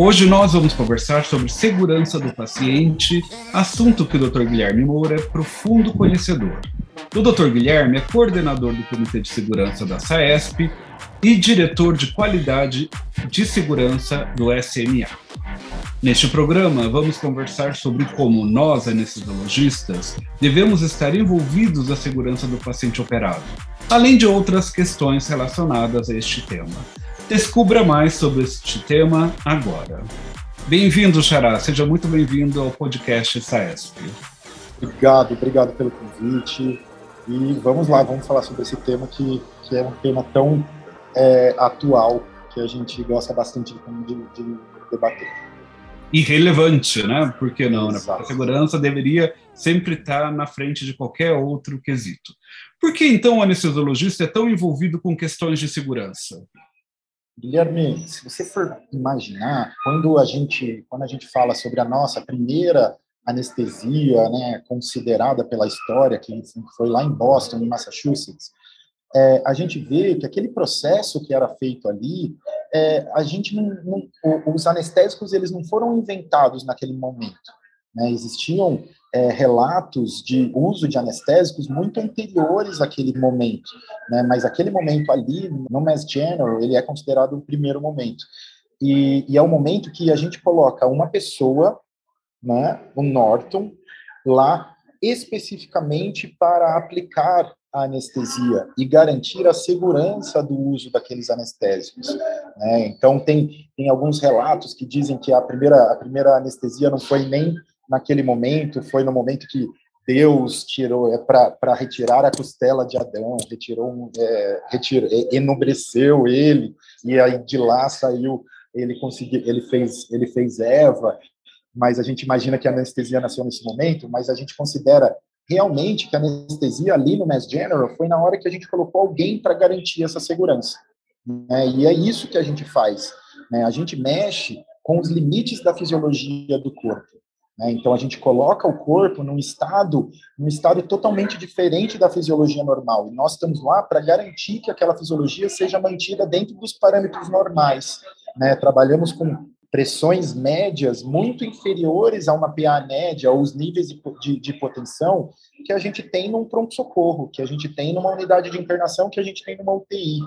Hoje nós vamos conversar sobre segurança do paciente, assunto que o Dr. Guilherme Moura é profundo conhecedor. O Dr. Guilherme é coordenador do Comitê de Segurança da SAESP e diretor de qualidade de segurança do SMA. Neste programa, vamos conversar sobre como nós, anestesiologistas, devemos estar envolvidos na segurança do paciente operado, além de outras questões relacionadas a este tema. Descubra mais sobre este tema agora. Bem-vindo, Xará. Seja muito bem-vindo ao podcast SAESP. Obrigado, obrigado pelo convite. E vamos lá, vamos falar sobre esse tema que, que é um tema tão é, atual que a gente gosta bastante de, de, de debater. Irrelevante, né? Por que não? Né? A segurança deveria sempre estar na frente de qualquer outro quesito. Por que então o anestesiologista é tão envolvido com questões de segurança? Guilherme, se você for imaginar, quando a gente, quando a gente fala sobre a nossa primeira anestesia, né, considerada pela história, que foi lá em Boston, em Massachusetts, é, a gente vê que aquele processo que era feito ali, é, a gente não, não, os anestésicos eles não foram inventados naquele momento. Né? Existiam é, relatos de uso de anestésicos muito anteriores àquele momento, né? mas aquele momento ali, no Mass General, ele é considerado o primeiro momento. E, e é o momento que a gente coloca uma pessoa, né, o Norton, lá especificamente para aplicar a anestesia e garantir a segurança do uso daqueles anestésicos. Né? Então, tem, tem alguns relatos que dizem que a primeira, a primeira anestesia não foi nem naquele momento, foi no momento que Deus tirou é para retirar a costela de Adão, retirou, é, retirou, é, enobreceu ele e aí de lá saiu ele conseguiu, ele fez, ele fez Eva. Mas a gente imagina que a anestesia nasceu nesse momento, mas a gente considera realmente que a anestesia ali no Mass General foi na hora que a gente colocou alguém para garantir essa segurança. Né? E é isso que a gente faz. Né? A gente mexe com os limites da fisiologia do corpo. Né? Então a gente coloca o corpo num estado, num estado totalmente diferente da fisiologia normal. E nós estamos lá para garantir que aquela fisiologia seja mantida dentro dos parâmetros normais. Né? Trabalhamos com pressões médias muito inferiores a uma PA média, ou os níveis de, de, de hipotensão que a gente tem num pronto-socorro, que a gente tem numa unidade de internação, que a gente tem numa UTI.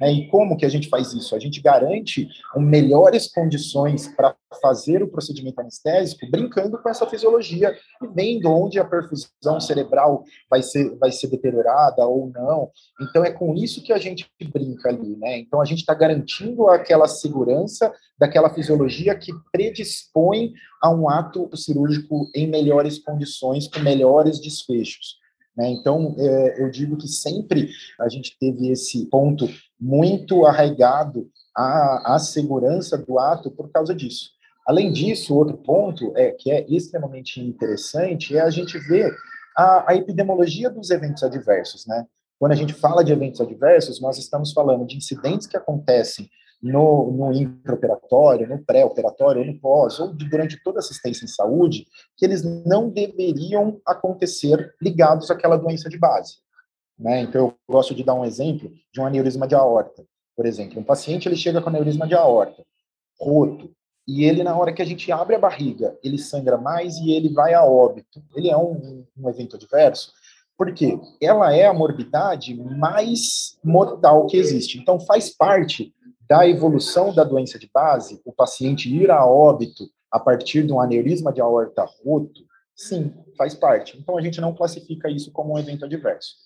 Né? E como que a gente faz isso? A gente garante melhores condições para fazer o procedimento anestésico, brincando com essa fisiologia e vendo onde a perfusão cerebral vai ser, vai ser deteriorada ou não. Então, é com isso que a gente brinca ali, né? Então, a gente está garantindo aquela segurança daquela fisiologia que predispõe a um ato cirúrgico em melhores condições, com melhores desfechos. Né? Então, é, eu digo que sempre a gente teve esse ponto muito arraigado à, à segurança do ato por causa disso. Além disso, outro ponto é que é extremamente interessante é a gente ver a, a epidemiologia dos eventos adversos, né? Quando a gente fala de eventos adversos, nós estamos falando de incidentes que acontecem no, no intraoperatório, no pré-operatório, no pós, ou durante toda a assistência em saúde, que eles não deveriam acontecer ligados àquela doença de base. Né? Então, eu gosto de dar um exemplo de um aneurisma de aorta. Por exemplo, um paciente ele chega com aneurisma de aorta, roto, e ele, na hora que a gente abre a barriga, ele sangra mais e ele vai a óbito. Ele é um, um evento adverso, porque ela é a morbidade mais mortal que existe. Então, faz parte da evolução da doença de base, o paciente ir a óbito a partir de um aneurisma de aorta roto, sim, faz parte. Então, a gente não classifica isso como um evento adverso.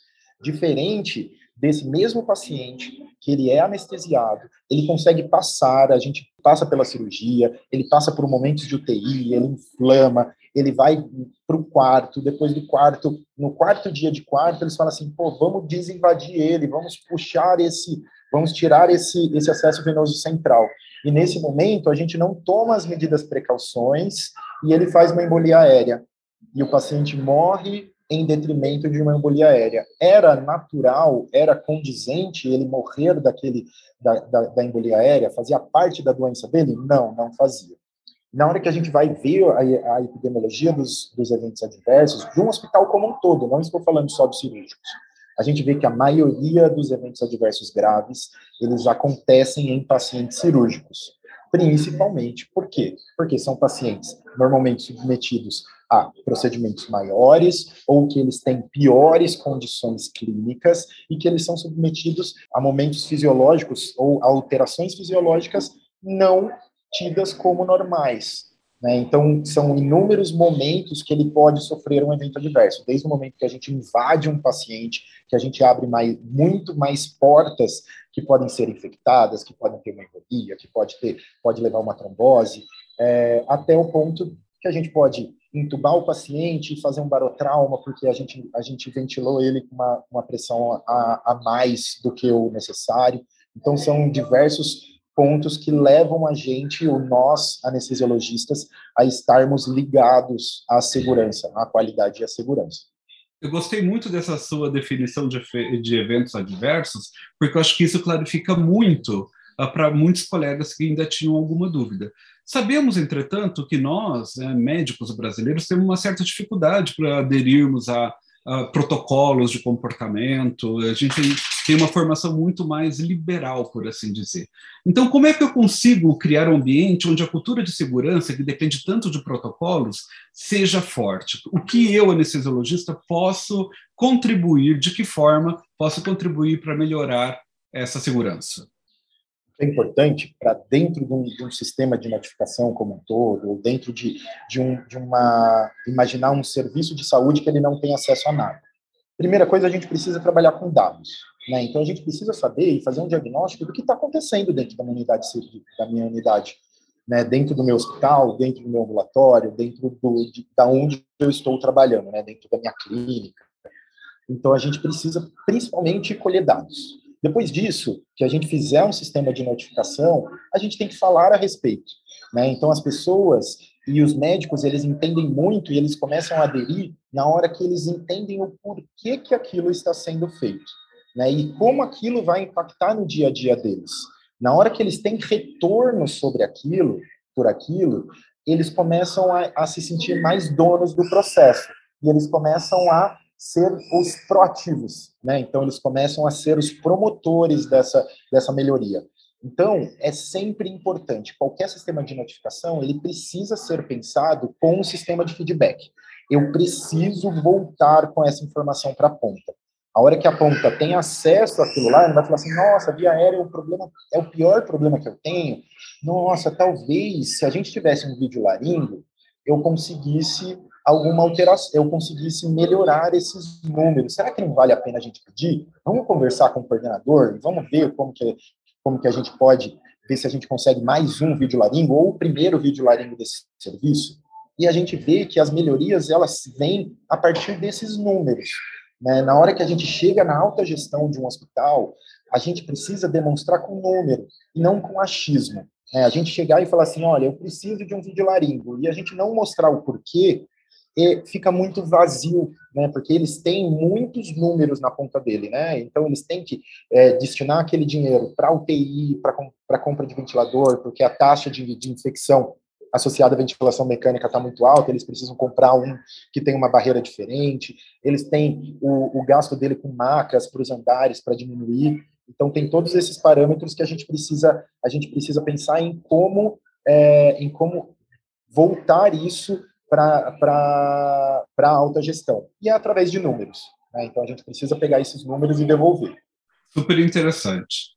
Diferente desse mesmo paciente, que ele é anestesiado, ele consegue passar, a gente passa pela cirurgia, ele passa por momentos de UTI, ele inflama, ele vai para o quarto, depois do quarto, no quarto dia de quarto, eles falam assim, pô, vamos desinvadir ele, vamos puxar esse, vamos tirar esse, esse acesso venoso central. E nesse momento, a gente não toma as medidas precauções e ele faz uma embolia aérea. E o paciente morre em detrimento de uma embolia aérea. Era natural, era condizente ele morrer daquele da, da, da embolia aérea? Fazia parte da doença dele? Não, não fazia. Na hora que a gente vai ver a, a epidemiologia dos, dos eventos adversos de um hospital como um todo, não estou falando só dos cirúrgicos, a gente vê que a maioria dos eventos adversos graves, eles acontecem em pacientes cirúrgicos. Principalmente, por quê? Porque são pacientes normalmente submetidos a procedimentos maiores ou que eles têm piores condições clínicas e que eles são submetidos a momentos fisiológicos ou alterações fisiológicas não tidas como normais. Né? Então, são inúmeros momentos que ele pode sofrer um evento adverso, desde o momento que a gente invade um paciente, que a gente abre mais, muito mais portas que podem ser infectadas, que podem ter uma embolia, que pode ter, pode levar uma trombose, é, até o ponto que a gente pode entubar o paciente e fazer um barotrauma, porque a gente, a gente ventilou ele com uma, uma pressão a, a mais do que o necessário. Então, são diversos pontos que levam a gente, o nós, anestesiologistas, a estarmos ligados à segurança, à qualidade e à segurança. Eu gostei muito dessa sua definição de, de eventos adversos, porque eu acho que isso clarifica muito uh, para muitos colegas que ainda tinham alguma dúvida. Sabemos, entretanto, que nós, né, médicos brasileiros, temos uma certa dificuldade para aderirmos a uh, protocolos de comportamento, a gente tem uma formação muito mais liberal, por assim dizer. Então, como é que eu consigo criar um ambiente onde a cultura de segurança, que depende tanto de protocolos, seja forte? O que eu, anestesiologista, posso contribuir, de que forma posso contribuir para melhorar essa segurança? é importante para dentro de um, de um, sistema de notificação como um todo, ou dentro de, de, um, de uma. imaginar um serviço de saúde que ele não tem acesso a nada. Primeira coisa, a gente precisa trabalhar com dados. Né? Então, a gente precisa saber e fazer um diagnóstico do que está acontecendo dentro da minha unidade, da minha unidade né? dentro do meu hospital, dentro do meu ambulatório, dentro do, de, da onde eu estou trabalhando, né? dentro da minha clínica. Então, a gente precisa, principalmente, colher dados. Depois disso, que a gente fizer um sistema de notificação, a gente tem que falar a respeito. Né? Então, as pessoas e os médicos, eles entendem muito e eles começam a aderir na hora que eles entendem o porquê que aquilo está sendo feito. Né? E como aquilo vai impactar no dia a dia deles. Na hora que eles têm retorno sobre aquilo, por aquilo, eles começam a, a se sentir mais donos do processo. E eles começam a ser os proativos, né? Então eles começam a ser os promotores dessa dessa melhoria. Então é sempre importante qualquer sistema de notificação ele precisa ser pensado com um sistema de feedback. Eu preciso voltar com essa informação para a ponta. A hora que a ponta tem acesso àquilo lá, ele vai falar assim: nossa, via aérea é o problema, é o pior problema que eu tenho. Nossa, talvez se a gente tivesse um vídeo laringo, eu conseguisse alguma alteração, eu conseguisse melhorar esses números. Será que não vale a pena a gente pedir? Vamos conversar com o coordenador, vamos ver como que, como que a gente pode ver se a gente consegue mais um vídeo laringo ou o primeiro vídeo laringo desse serviço. E a gente vê que as melhorias elas vêm a partir desses números. Né? Na hora que a gente chega na alta gestão de um hospital, a gente precisa demonstrar com número e não com achismo. Né? A gente chegar e falar assim, olha, eu preciso de um vídeo laringo, e a gente não mostrar o porquê, fica muito vazio, né? Porque eles têm muitos números na ponta dele, né? Então eles têm que é, destinar aquele dinheiro para UTI, para compra de ventilador, porque a taxa de, de infecção associada à ventilação mecânica está muito alta, eles precisam comprar um que tem uma barreira diferente, eles têm o, o gasto dele com macas para os andares para diminuir. Então tem todos esses parâmetros que a gente precisa a gente precisa pensar em como é, em como voltar isso para a alta gestão. E é através de números. Né? Então, a gente precisa pegar esses números e devolver. Super interessante.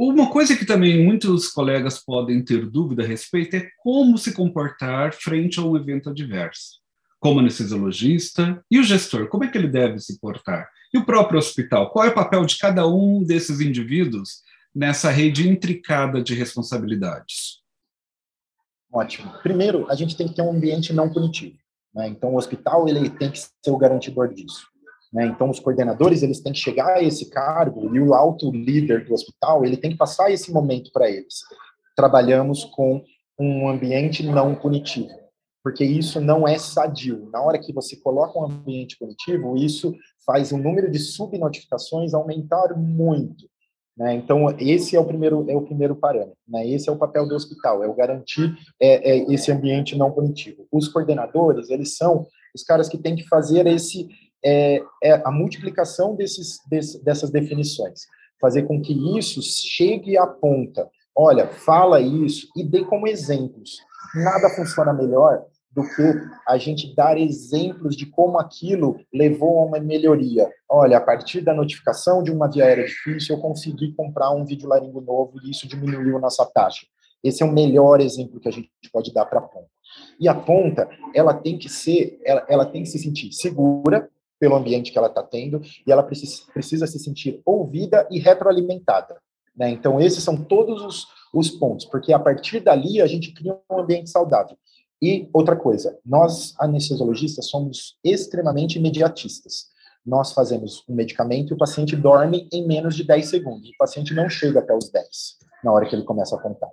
Uma coisa que também muitos colegas podem ter dúvida a respeito é como se comportar frente a um evento adverso. Como anestesiologista e o gestor, como é que ele deve se portar? E o próprio hospital, qual é o papel de cada um desses indivíduos nessa rede intricada de responsabilidades? Ótimo. Primeiro, a gente tem que ter um ambiente não punitivo. Né? Então, o hospital ele tem que ser o garantidor disso. Né? Então, os coordenadores eles têm que chegar a esse cargo e o alto líder do hospital ele tem que passar esse momento para eles. Trabalhamos com um ambiente não punitivo, porque isso não é sadio. Na hora que você coloca um ambiente punitivo, isso faz o número de subnotificações aumentar muito. Né? Então, esse é o primeiro, é o primeiro parâmetro. Né? Esse é o papel do hospital, é o garantir é, é esse ambiente não punitivo. Os coordenadores, eles são os caras que têm que fazer esse é, é a multiplicação desses, desse, dessas definições, fazer com que isso chegue à ponta. Olha, fala isso e dê como exemplos. Nada funciona melhor do que a gente dar exemplos de como aquilo levou a uma melhoria. Olha, a partir da notificação de uma via aérea difícil, eu consegui comprar um vídeo laringo novo e isso diminuiu nossa taxa. Esse é o melhor exemplo que a gente pode dar para a ponta. E a ponta, ela tem que ser, ela, ela tem que se sentir segura pelo ambiente que ela está tendo e ela precisa, precisa se sentir ouvida e retroalimentada. Né? Então, esses são todos os, os pontos, porque a partir dali a gente cria um ambiente saudável. E outra coisa, nós anestesiologistas somos extremamente imediatistas. Nós fazemos um medicamento e o paciente dorme em menos de 10 segundos. O paciente não chega até os 10 na hora que ele começa a contar.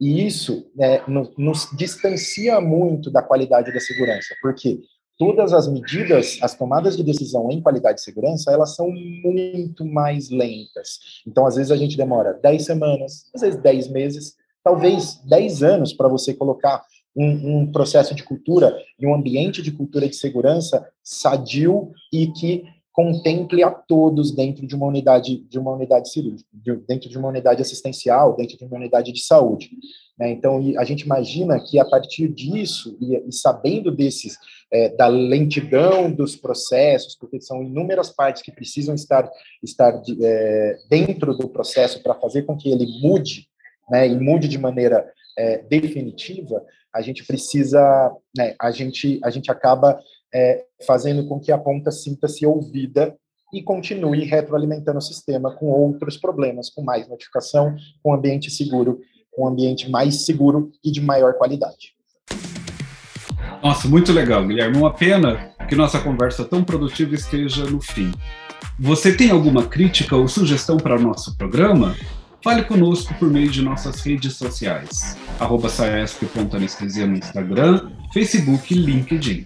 E isso né, nos, nos distancia muito da qualidade da segurança, porque todas as medidas, as tomadas de decisão em qualidade de segurança, elas são muito mais lentas. Então, às vezes, a gente demora 10 semanas, às vezes 10 meses, talvez 10 anos para você colocar um, um, processo de cultura e um ambiente de cultura de segurança sadio e que contemple a todos dentro de uma unidade de uma unidade cirúrgica, dentro de uma unidade assistencial, dentro de uma unidade de saúde. Né? Então, a gente imagina que a partir disso e, e sabendo desses é, da lentidão dos processos, porque são inúmeras partes que precisam estar estar de, é, dentro do processo para fazer com que ele mude, né, e mude de maneira é, definitiva, a gente precisa, né, a gente, a gente acaba é, fazendo com que a ponta sinta-se ouvida e continue retroalimentando o sistema com outros problemas, com mais notificação, com ambiente seguro, com ambiente mais seguro e de maior qualidade. Nossa, muito legal, Guilherme. Uma pena que nossa conversa tão produtiva esteja no fim. Você tem alguma crítica ou sugestão para o nosso programa? Fale conosco por meio de nossas redes sociais, arroba saesp.anestesia no Instagram, Facebook e LinkedIn.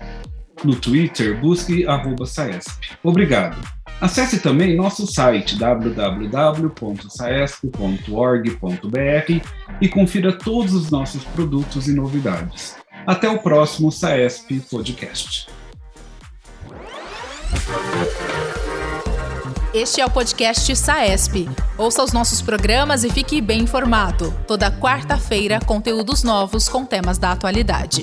No Twitter, busque arroba saesp. Obrigado. Acesse também nosso site www.saesp.org.br e confira todos os nossos produtos e novidades. Até o próximo Saesp Podcast. Este é o podcast Saesp. Ouça os nossos programas e fique bem informado. Toda quarta-feira, conteúdos novos com temas da atualidade.